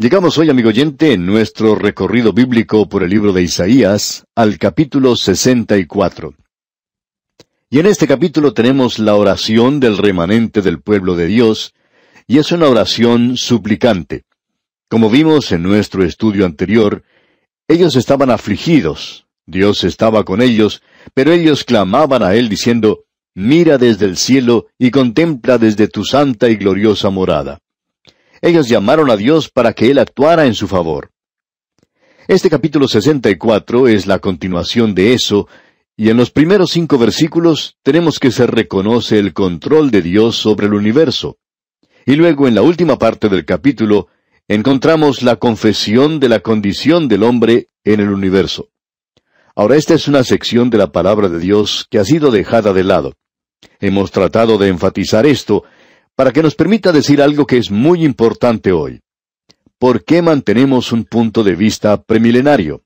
Llegamos hoy, amigo oyente, en nuestro recorrido bíblico por el libro de Isaías, al capítulo 64. Y en este capítulo tenemos la oración del remanente del pueblo de Dios, y es una oración suplicante. Como vimos en nuestro estudio anterior, ellos estaban afligidos, Dios estaba con ellos, pero ellos clamaban a Él diciendo, Mira desde el cielo y contempla desde tu santa y gloriosa morada. Ellos llamaron a Dios para que Él actuara en su favor. Este capítulo 64 es la continuación de eso, y en los primeros cinco versículos tenemos que se reconoce el control de Dios sobre el universo. Y luego en la última parte del capítulo encontramos la confesión de la condición del hombre en el universo. Ahora esta es una sección de la palabra de Dios que ha sido dejada de lado. Hemos tratado de enfatizar esto para que nos permita decir algo que es muy importante hoy. ¿Por qué mantenemos un punto de vista premilenario?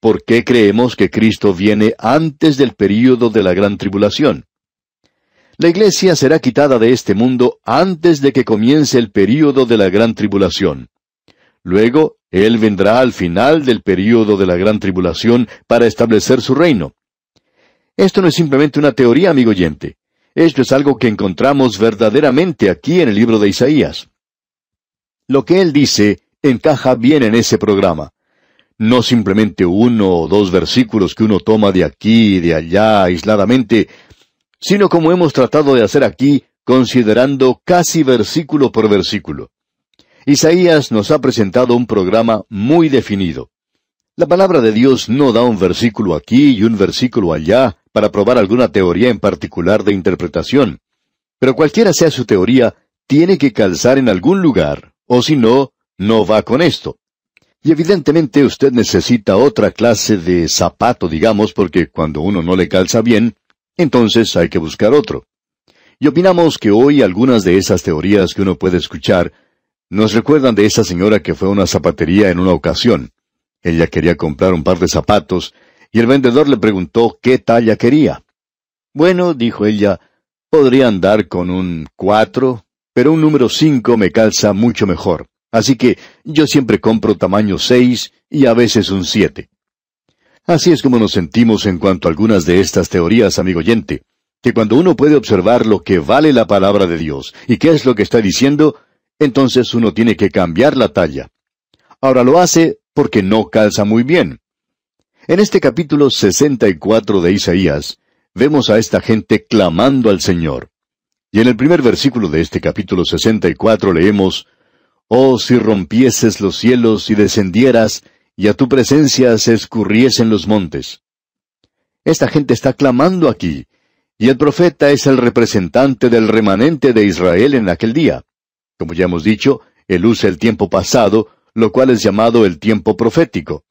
¿Por qué creemos que Cristo viene antes del período de la gran tribulación? La iglesia será quitada de este mundo antes de que comience el período de la gran tribulación. Luego, Él vendrá al final del período de la gran tribulación para establecer su reino. Esto no es simplemente una teoría, amigo oyente. Esto es algo que encontramos verdaderamente aquí en el libro de Isaías. Lo que Él dice encaja bien en ese programa. No simplemente uno o dos versículos que uno toma de aquí y de allá aisladamente, sino como hemos tratado de hacer aquí, considerando casi versículo por versículo. Isaías nos ha presentado un programa muy definido. La palabra de Dios no da un versículo aquí y un versículo allá para probar alguna teoría en particular de interpretación. Pero cualquiera sea su teoría, tiene que calzar en algún lugar, o si no, no va con esto. Y evidentemente usted necesita otra clase de zapato, digamos, porque cuando uno no le calza bien, entonces hay que buscar otro. Y opinamos que hoy algunas de esas teorías que uno puede escuchar nos recuerdan de esa señora que fue a una zapatería en una ocasión. Ella quería comprar un par de zapatos, y el vendedor le preguntó qué talla quería. Bueno, dijo ella, podría andar con un cuatro, pero un número cinco me calza mucho mejor. Así que yo siempre compro tamaño seis y a veces un siete. Así es como nos sentimos en cuanto a algunas de estas teorías, amigo oyente, que cuando uno puede observar lo que vale la palabra de Dios y qué es lo que está diciendo, entonces uno tiene que cambiar la talla. Ahora lo hace porque no calza muy bien. En este capítulo 64 de Isaías, vemos a esta gente clamando al Señor. Y en el primer versículo de este capítulo 64 leemos, Oh, si rompieses los cielos y descendieras, y a tu presencia se escurriesen los montes. Esta gente está clamando aquí, y el profeta es el representante del remanente de Israel en aquel día. Como ya hemos dicho, él usa el tiempo pasado, lo cual es llamado el tiempo profético.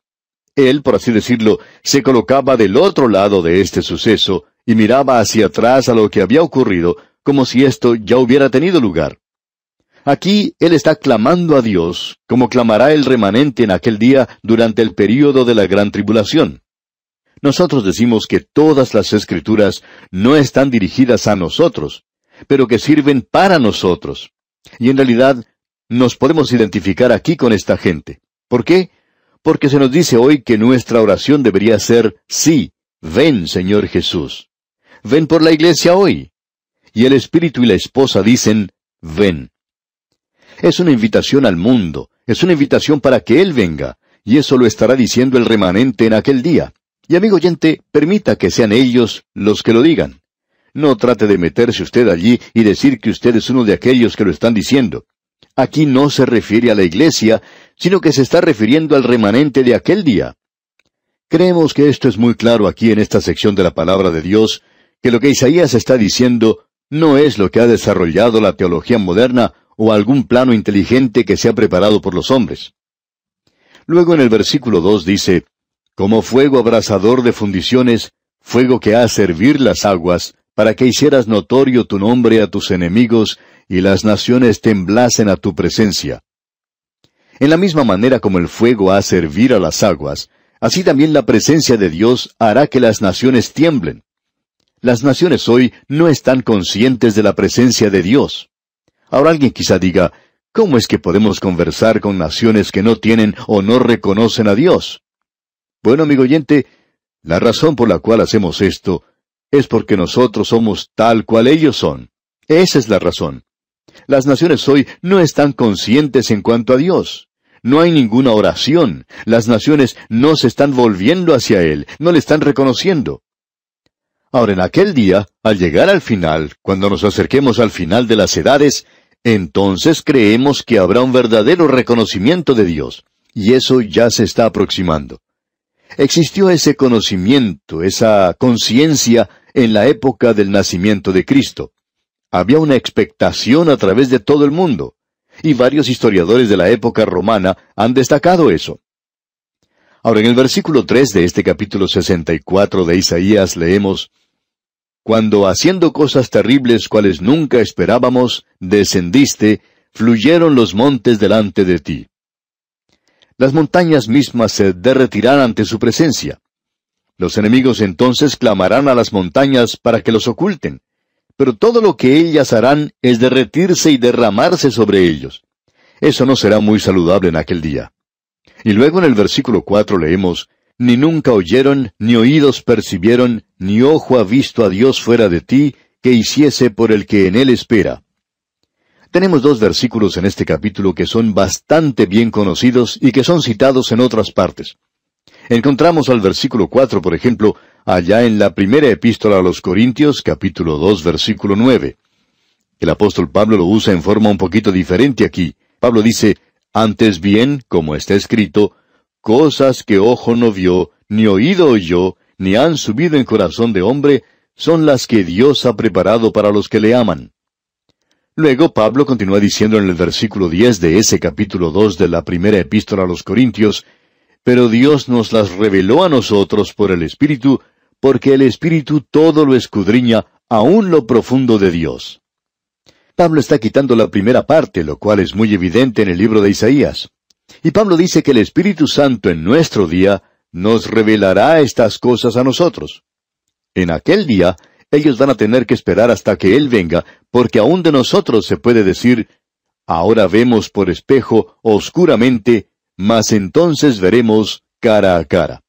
Él, por así decirlo, se colocaba del otro lado de este suceso y miraba hacia atrás a lo que había ocurrido, como si esto ya hubiera tenido lugar. Aquí Él está clamando a Dios, como clamará el remanente en aquel día durante el período de la gran tribulación. Nosotros decimos que todas las escrituras no están dirigidas a nosotros, pero que sirven para nosotros. Y en realidad nos podemos identificar aquí con esta gente. ¿Por qué? Porque se nos dice hoy que nuestra oración debería ser, sí, ven Señor Jesús. Ven por la iglesia hoy. Y el Espíritu y la esposa dicen, ven. Es una invitación al mundo, es una invitación para que Él venga, y eso lo estará diciendo el remanente en aquel día. Y amigo oyente, permita que sean ellos los que lo digan. No trate de meterse usted allí y decir que usted es uno de aquellos que lo están diciendo. Aquí no se refiere a la iglesia, sino que se está refiriendo al remanente de aquel día. Creemos que esto es muy claro aquí en esta sección de la palabra de Dios, que lo que Isaías está diciendo no es lo que ha desarrollado la teología moderna o algún plano inteligente que se ha preparado por los hombres. Luego en el versículo dos dice, Como fuego abrasador de fundiciones, fuego que ha a servir las aguas, para que hicieras notorio tu nombre a tus enemigos, y las naciones temblasen a tu presencia. En la misma manera como el fuego ha a servir a las aguas, así también la presencia de Dios hará que las naciones tiemblen. Las naciones hoy no están conscientes de la presencia de Dios. Ahora alguien quizá diga, ¿Cómo es que podemos conversar con naciones que no tienen o no reconocen a Dios? Bueno, amigo oyente, la razón por la cual hacemos esto es porque nosotros somos tal cual ellos son. Esa es la razón. Las naciones hoy no están conscientes en cuanto a Dios. No hay ninguna oración. Las naciones no se están volviendo hacia Él, no le están reconociendo. Ahora, en aquel día, al llegar al final, cuando nos acerquemos al final de las edades, entonces creemos que habrá un verdadero reconocimiento de Dios, y eso ya se está aproximando. Existió ese conocimiento, esa conciencia en la época del nacimiento de Cristo. Había una expectación a través de todo el mundo, y varios historiadores de la época romana han destacado eso. Ahora, en el versículo 3 de este capítulo 64 de Isaías leemos, cuando haciendo cosas terribles cuales nunca esperábamos, descendiste, fluyeron los montes delante de ti. Las montañas mismas se derretirán ante su presencia. Los enemigos entonces clamarán a las montañas para que los oculten, pero todo lo que ellas harán es derretirse y derramarse sobre ellos. Eso no será muy saludable en aquel día. Y luego en el versículo cuatro leemos, ni nunca oyeron, ni oídos percibieron, ni ojo ha visto a Dios fuera de ti, que hiciese por el que en él espera. Tenemos dos versículos en este capítulo que son bastante bien conocidos y que son citados en otras partes. Encontramos al versículo cuatro, por ejemplo, allá en la primera epístola a los Corintios, capítulo dos, versículo nueve. El apóstol Pablo lo usa en forma un poquito diferente aquí. Pablo dice, antes bien, como está escrito, Cosas que ojo no vio, ni oído oyó, ni han subido en corazón de hombre, son las que Dios ha preparado para los que le aman. Luego Pablo continúa diciendo en el versículo 10 de ese capítulo 2 de la primera epístola a los Corintios, Pero Dios nos las reveló a nosotros por el Espíritu, porque el Espíritu todo lo escudriña, aún lo profundo de Dios. Pablo está quitando la primera parte, lo cual es muy evidente en el libro de Isaías. Y Pablo dice que el Espíritu Santo en nuestro día nos revelará estas cosas a nosotros. En aquel día, ellos van a tener que esperar hasta que Él venga, porque aún de nosotros se puede decir, ahora vemos por espejo oscuramente, mas entonces veremos cara a cara.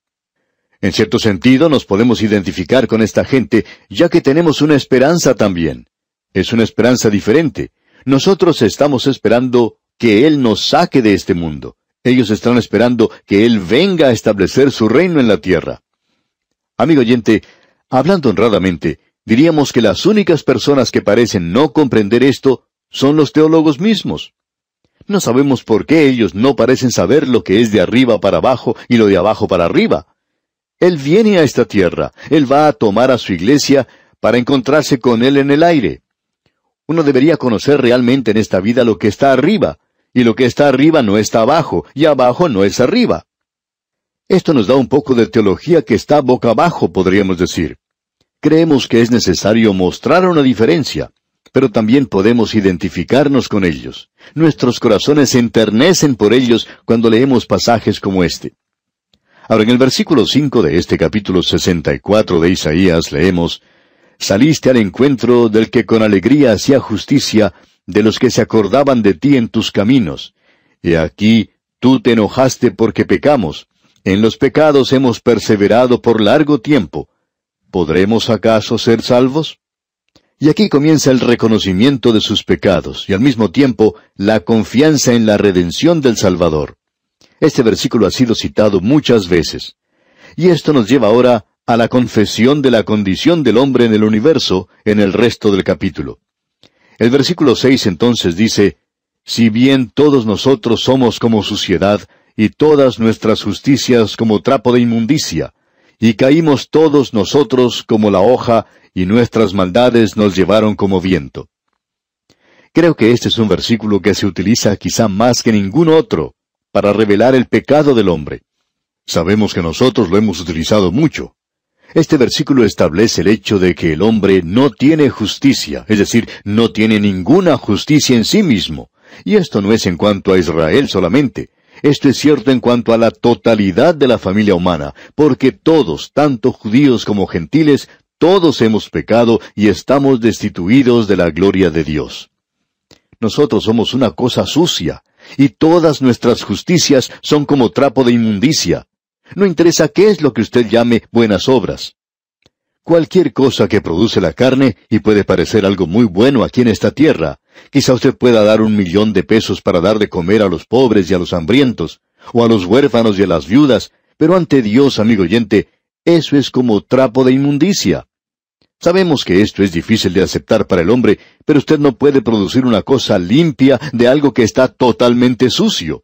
En cierto sentido nos podemos identificar con esta gente, ya que tenemos una esperanza también. Es una esperanza diferente. Nosotros estamos esperando que Él nos saque de este mundo. Ellos están esperando que Él venga a establecer su reino en la tierra. Amigo oyente, hablando honradamente, diríamos que las únicas personas que parecen no comprender esto son los teólogos mismos. No sabemos por qué ellos no parecen saber lo que es de arriba para abajo y lo de abajo para arriba. Él viene a esta tierra, Él va a tomar a su iglesia para encontrarse con Él en el aire. Uno debería conocer realmente en esta vida lo que está arriba, y lo que está arriba no está abajo, y abajo no es arriba. Esto nos da un poco de teología que está boca abajo, podríamos decir. Creemos que es necesario mostrar una diferencia, pero también podemos identificarnos con ellos. Nuestros corazones se enternecen por ellos cuando leemos pasajes como este. Ahora, en el versículo 5 de este capítulo 64 de Isaías leemos, Saliste al encuentro del que con alegría hacía justicia, de los que se acordaban de ti en tus caminos. Y aquí tú te enojaste porque pecamos. En los pecados hemos perseverado por largo tiempo. ¿Podremos acaso ser salvos? Y aquí comienza el reconocimiento de sus pecados y al mismo tiempo la confianza en la redención del Salvador. Este versículo ha sido citado muchas veces. Y esto nos lleva ahora a la confesión de la condición del hombre en el universo en el resto del capítulo. El versículo seis entonces dice, Si bien todos nosotros somos como suciedad, y todas nuestras justicias como trapo de inmundicia, y caímos todos nosotros como la hoja, y nuestras maldades nos llevaron como viento. Creo que este es un versículo que se utiliza quizá más que ningún otro para revelar el pecado del hombre. Sabemos que nosotros lo hemos utilizado mucho. Este versículo establece el hecho de que el hombre no tiene justicia, es decir, no tiene ninguna justicia en sí mismo. Y esto no es en cuanto a Israel solamente. Esto es cierto en cuanto a la totalidad de la familia humana, porque todos, tanto judíos como gentiles, todos hemos pecado y estamos destituidos de la gloria de Dios. Nosotros somos una cosa sucia, y todas nuestras justicias son como trapo de inmundicia. No interesa qué es lo que usted llame buenas obras. Cualquier cosa que produce la carne, y puede parecer algo muy bueno aquí en esta tierra, quizá usted pueda dar un millón de pesos para dar de comer a los pobres y a los hambrientos, o a los huérfanos y a las viudas, pero ante Dios, amigo oyente, eso es como trapo de inmundicia. Sabemos que esto es difícil de aceptar para el hombre, pero usted no puede producir una cosa limpia de algo que está totalmente sucio.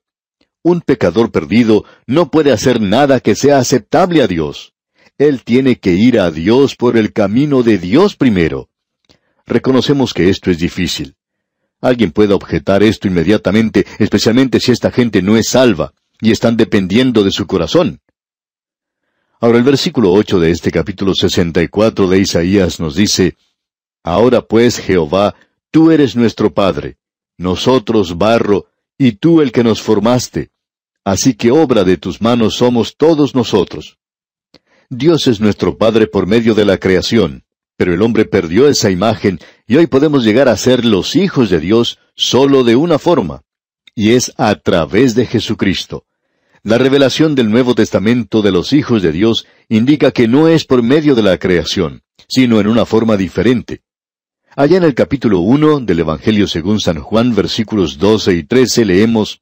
Un pecador perdido no puede hacer nada que sea aceptable a Dios. Él tiene que ir a Dios por el camino de Dios primero. Reconocemos que esto es difícil. Alguien puede objetar esto inmediatamente, especialmente si esta gente no es salva y están dependiendo de su corazón. Ahora el versículo ocho de este capítulo sesenta y cuatro de Isaías nos dice Ahora pues, Jehová, tú eres nuestro Padre, nosotros barro, y tú el que nos formaste. Así que obra de tus manos somos todos nosotros. Dios es nuestro Padre por medio de la creación, pero el hombre perdió esa imagen y hoy podemos llegar a ser los hijos de Dios solo de una forma, y es a través de Jesucristo. La revelación del Nuevo Testamento de los hijos de Dios indica que no es por medio de la creación, sino en una forma diferente. Allá en el capítulo uno del Evangelio según San Juan, versículos doce y trece, leemos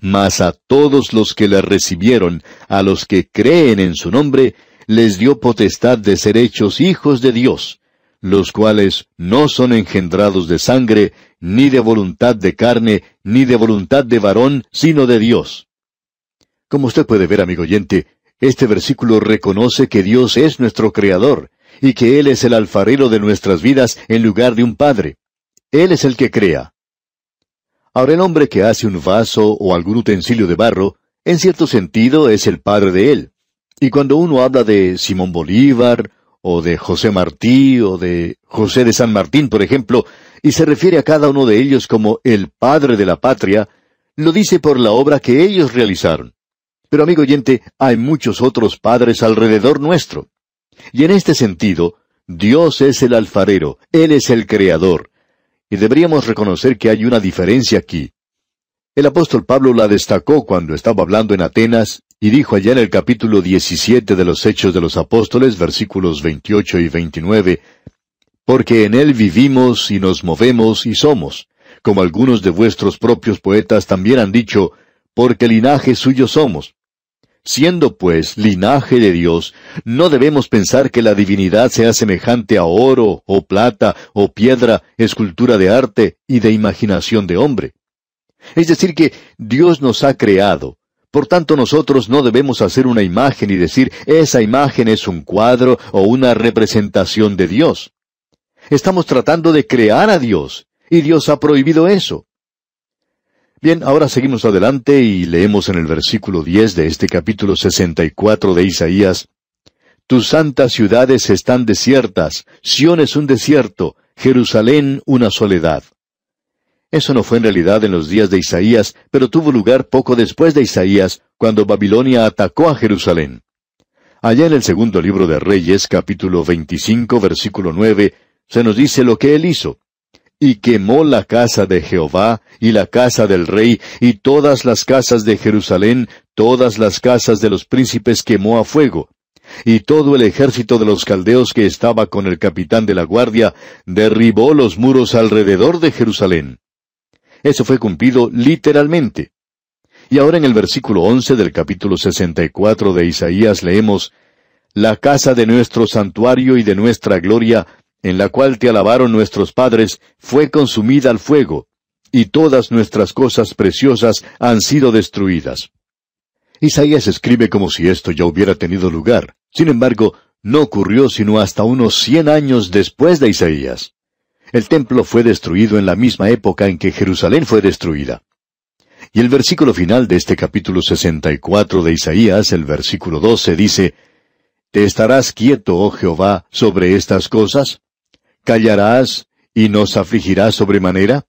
Mas a todos los que le recibieron, a los que creen en su nombre, les dio potestad de ser hechos hijos de Dios, los cuales no son engendrados de sangre, ni de voluntad de carne, ni de voluntad de varón, sino de Dios. Como usted puede ver, amigo oyente, este versículo reconoce que Dios es nuestro Creador y que Él es el alfarero de nuestras vidas en lugar de un Padre. Él es el que crea. Ahora el hombre que hace un vaso o algún utensilio de barro, en cierto sentido es el padre de él. Y cuando uno habla de Simón Bolívar, o de José Martí, o de José de San Martín, por ejemplo, y se refiere a cada uno de ellos como el padre de la patria, lo dice por la obra que ellos realizaron. Pero amigo oyente, hay muchos otros padres alrededor nuestro. Y en este sentido, Dios es el alfarero, Él es el creador. Y deberíamos reconocer que hay una diferencia aquí. El apóstol Pablo la destacó cuando estaba hablando en Atenas y dijo allá en el capítulo 17 de los Hechos de los Apóstoles, versículos 28 y 29, Porque en Él vivimos y nos movemos y somos, como algunos de vuestros propios poetas también han dicho, porque linaje suyo somos. Siendo pues linaje de Dios, no debemos pensar que la divinidad sea semejante a oro, o plata, o piedra, escultura de arte y de imaginación de hombre. Es decir, que Dios nos ha creado. Por tanto, nosotros no debemos hacer una imagen y decir, esa imagen es un cuadro o una representación de Dios. Estamos tratando de crear a Dios, y Dios ha prohibido eso. Bien, ahora seguimos adelante y leemos en el versículo 10 de este capítulo 64 de Isaías, Tus santas ciudades están desiertas, Sión es un desierto, Jerusalén una soledad. Eso no fue en realidad en los días de Isaías, pero tuvo lugar poco después de Isaías, cuando Babilonia atacó a Jerusalén. Allá en el segundo libro de Reyes, capítulo 25, versículo 9, se nos dice lo que él hizo y quemó la casa de Jehová, y la casa del rey, y todas las casas de Jerusalén, todas las casas de los príncipes quemó a fuego. Y todo el ejército de los caldeos que estaba con el capitán de la guardia, derribó los muros alrededor de Jerusalén. Eso fue cumplido literalmente. Y ahora en el versículo once del capítulo sesenta y cuatro de Isaías leemos, La casa de nuestro santuario y de nuestra gloria en la cual te alabaron nuestros padres, fue consumida al fuego, y todas nuestras cosas preciosas han sido destruidas. Isaías escribe como si esto ya hubiera tenido lugar. Sin embargo, no ocurrió sino hasta unos cien años después de Isaías. El templo fue destruido en la misma época en que Jerusalén fue destruida. Y el versículo final de este capítulo 64 de Isaías, el versículo 12, dice, ¿Te estarás quieto, oh Jehová, sobre estas cosas? ¿Callarás y nos afligirás sobremanera?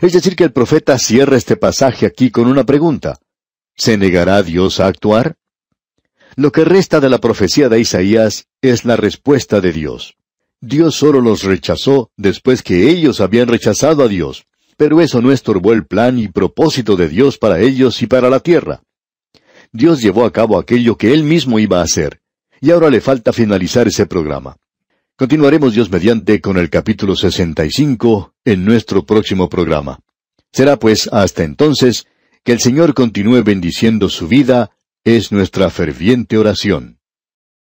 Es decir, que el profeta cierra este pasaje aquí con una pregunta. ¿Se negará Dios a actuar? Lo que resta de la profecía de Isaías es la respuesta de Dios. Dios solo los rechazó después que ellos habían rechazado a Dios. Pero eso no estorbó el plan y propósito de Dios para ellos y para la tierra. Dios llevó a cabo aquello que Él mismo iba a hacer, y ahora le falta finalizar ese programa. Continuaremos Dios mediante con el capítulo 65 en nuestro próximo programa. Será pues hasta entonces que el Señor continúe bendiciendo su vida, es nuestra ferviente oración.